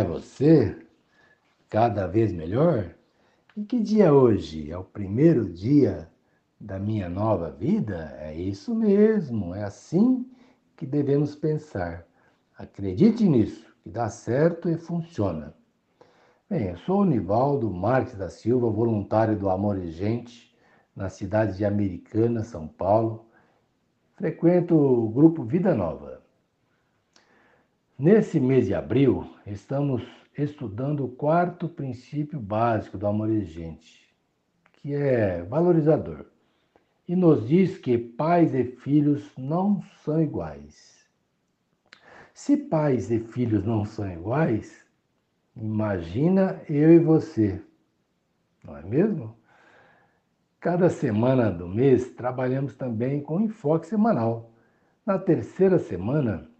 vai você? Cada vez melhor? E que dia é hoje? É o primeiro dia da minha nova vida? É isso mesmo, é assim que devemos pensar. Acredite nisso, que dá certo e funciona. Bem, eu sou o Nivaldo Marques da Silva, voluntário do Amor e Gente, na cidade de Americana, São Paulo. Frequento o grupo Vida Nova. Nesse mês de abril, estamos estudando o quarto princípio básico do Amor e Gente, que é valorizador. E nos diz que pais e filhos não são iguais. Se pais e filhos não são iguais, imagina eu e você, não é mesmo? Cada semana do mês trabalhamos também com enfoque semanal. Na terceira semana,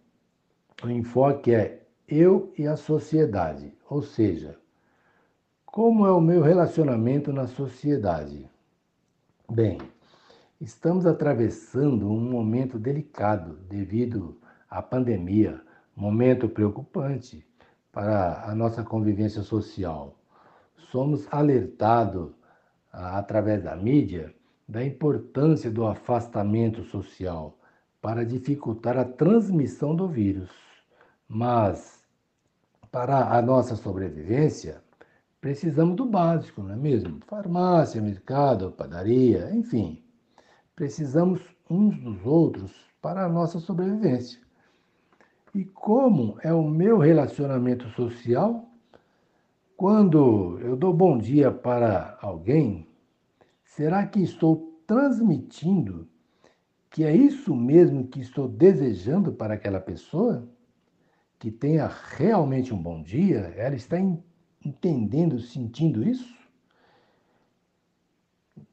o enfoque é eu e a sociedade, ou seja, como é o meu relacionamento na sociedade? Bem, estamos atravessando um momento delicado devido à pandemia, momento preocupante para a nossa convivência social. Somos alertados através da mídia da importância do afastamento social para dificultar a transmissão do vírus. Mas para a nossa sobrevivência, precisamos do básico, não é mesmo? Farmácia, mercado, padaria, enfim. Precisamos uns dos outros para a nossa sobrevivência. E como é o meu relacionamento social? Quando eu dou bom dia para alguém, será que estou transmitindo que é isso mesmo que estou desejando para aquela pessoa? Que tenha realmente um bom dia? Ela está entendendo, sentindo isso?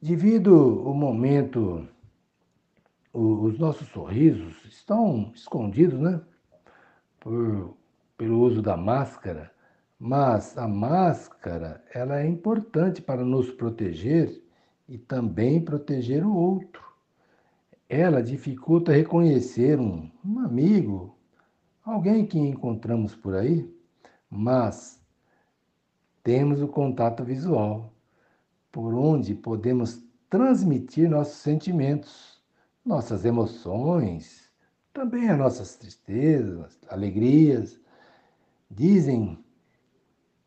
Devido o momento, os nossos sorrisos estão escondidos, né? por, pelo uso da máscara, mas a máscara ela é importante para nos proteger e também proteger o outro. Ela dificulta reconhecer um, um amigo, alguém que encontramos por aí, mas temos o contato visual, por onde podemos transmitir nossos sentimentos, nossas emoções, também as nossas tristezas, alegrias. Dizem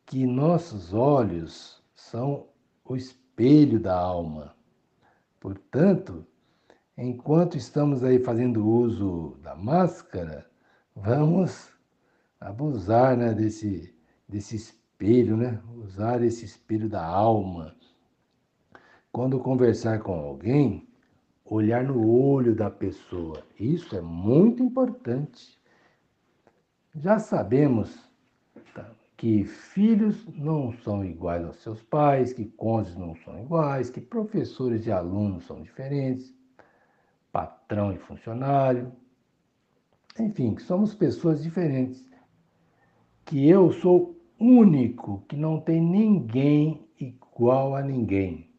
que nossos olhos são o espelho da alma. Portanto, enquanto estamos aí fazendo uso da máscara, vamos abusar né, desse, desse espelho, né? usar esse espelho da alma. Quando conversar com alguém, olhar no olho da pessoa. Isso é muito importante. Já sabemos tá, que filhos não são iguais aos seus pais, que cônjuges não são iguais, que professores e alunos são diferentes, patrão e funcionário. Enfim, somos pessoas diferentes. Que eu sou único, que não tem ninguém igual a ninguém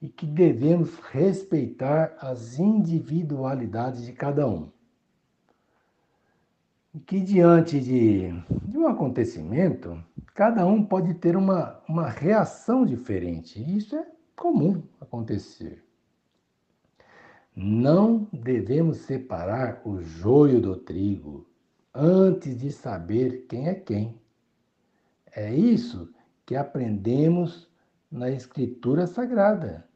e que devemos respeitar as individualidades de cada um. E que diante de, de um acontecimento, cada um pode ter uma, uma reação diferente. E isso é comum acontecer. Não devemos separar o joio do trigo antes de saber quem é quem. É isso que aprendemos na Escritura Sagrada.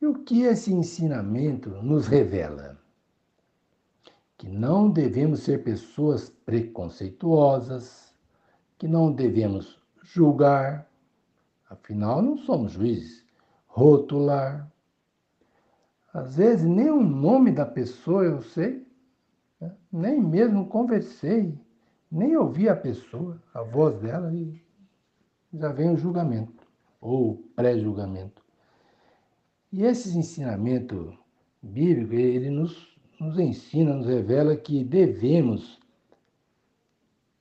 E o que esse ensinamento nos revela? Que não devemos ser pessoas preconceituosas, que não devemos julgar, afinal não somos juízes, rotular. Às vezes nem o nome da pessoa eu sei, né? nem mesmo conversei, nem ouvi a pessoa, a voz dela, e já vem o julgamento, ou pré-julgamento. E esse ensinamento bíblico, ele nos, nos ensina, nos revela que devemos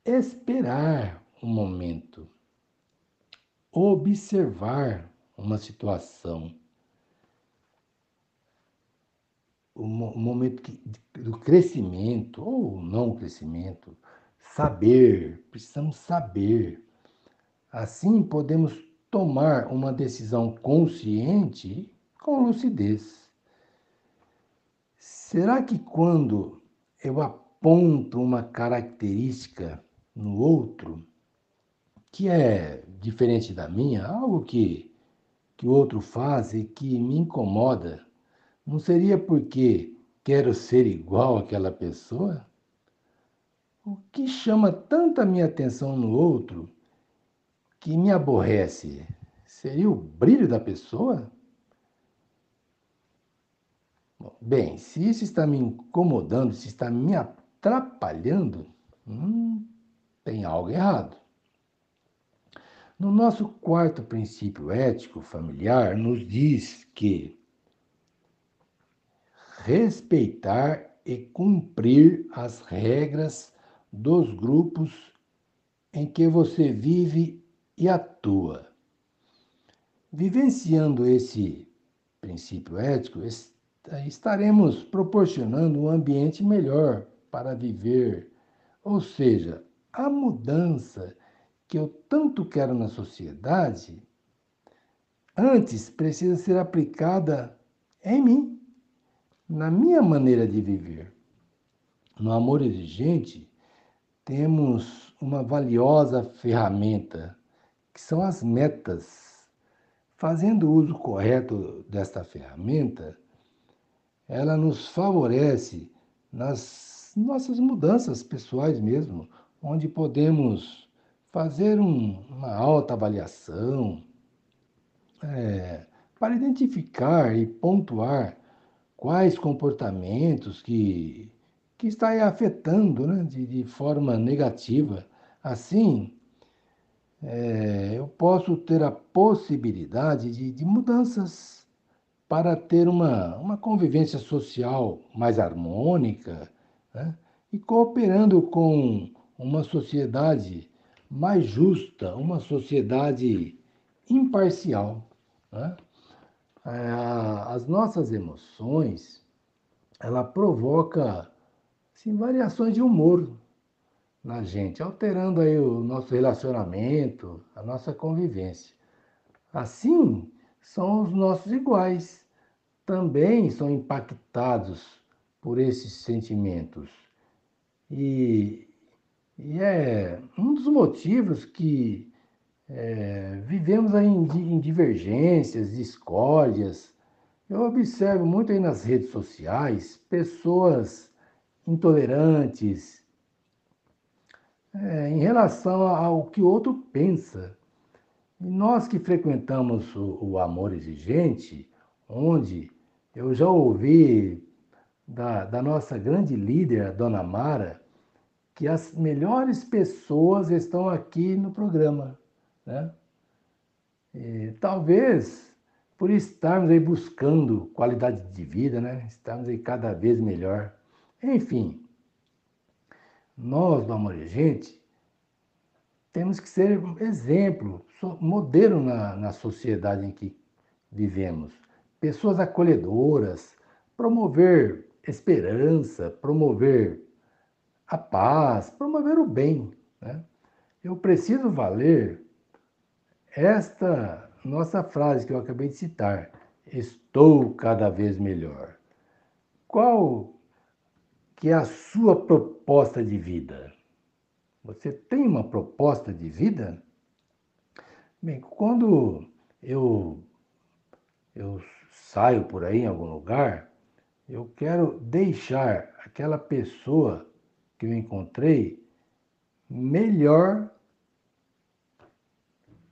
esperar um momento, observar uma situação, o momento do crescimento ou não crescimento, saber, precisamos saber. Assim podemos tomar uma decisão consciente com lucidez. Será que quando eu aponto uma característica no outro que é diferente da minha, algo que, que o outro faz e que me incomoda, não seria porque quero ser igual àquela pessoa? O que chama tanta minha atenção no outro que me aborrece seria o brilho da pessoa? Bem, se isso está me incomodando, se está me atrapalhando, hum, tem algo errado. No nosso quarto princípio ético familiar, nos diz que respeitar e cumprir as regras dos grupos em que você vive e atua. Vivenciando esse princípio ético, estaremos proporcionando um ambiente melhor para viver, ou seja, a mudança que eu tanto quero na sociedade, antes precisa ser aplicada em mim, na minha maneira de viver. No amor exigente, temos uma valiosa ferramenta, que são as metas. Fazendo uso correto desta ferramenta, ela nos favorece nas nossas mudanças pessoais mesmo, onde podemos fazer um, uma autoavaliação é, para identificar e pontuar quais comportamentos que, que está afetando né, de, de forma negativa. Assim, é, eu posso ter a possibilidade de, de mudanças para ter uma, uma convivência social mais harmônica né, e cooperando com uma sociedade mais justa, uma sociedade imparcial. Né? É, as nossas emoções, ela provoca assim, variações de humor na gente, alterando aí o nosso relacionamento, a nossa convivência. Assim, são os nossos iguais, também são impactados por esses sentimentos. E, e é um dos motivos que é, vivemos aí em, em divergências, escolhas. Eu observo muito aí nas redes sociais pessoas intolerantes é, em relação ao que o outro pensa. E nós que frequentamos o, o amor exigente, onde eu já ouvi da, da nossa grande líder, a Dona Mara, que as melhores pessoas estão aqui no programa. Né? E, talvez por estarmos aí buscando qualidade de vida, né? estarmos aí cada vez melhor. Enfim, nós do Amor e Gente temos que ser exemplo, modelo na, na sociedade em que vivemos. Pessoas acolhedoras, promover esperança, promover a paz, promover o bem. Né? Eu preciso valer esta nossa frase que eu acabei de citar. Estou cada vez melhor. Qual que é a sua proposta de vida? Você tem uma proposta de vida? Bem, quando eu, eu saio por aí em algum lugar, eu quero deixar aquela pessoa que eu encontrei melhor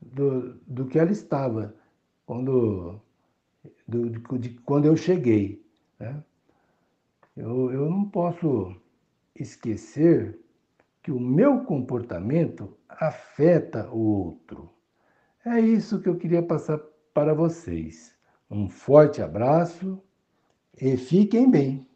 do, do que ela estava quando, do, de, quando eu cheguei. Né? Eu, eu não posso esquecer que o meu comportamento afeta o outro. É isso que eu queria passar para vocês. Um forte abraço e fiquem bem.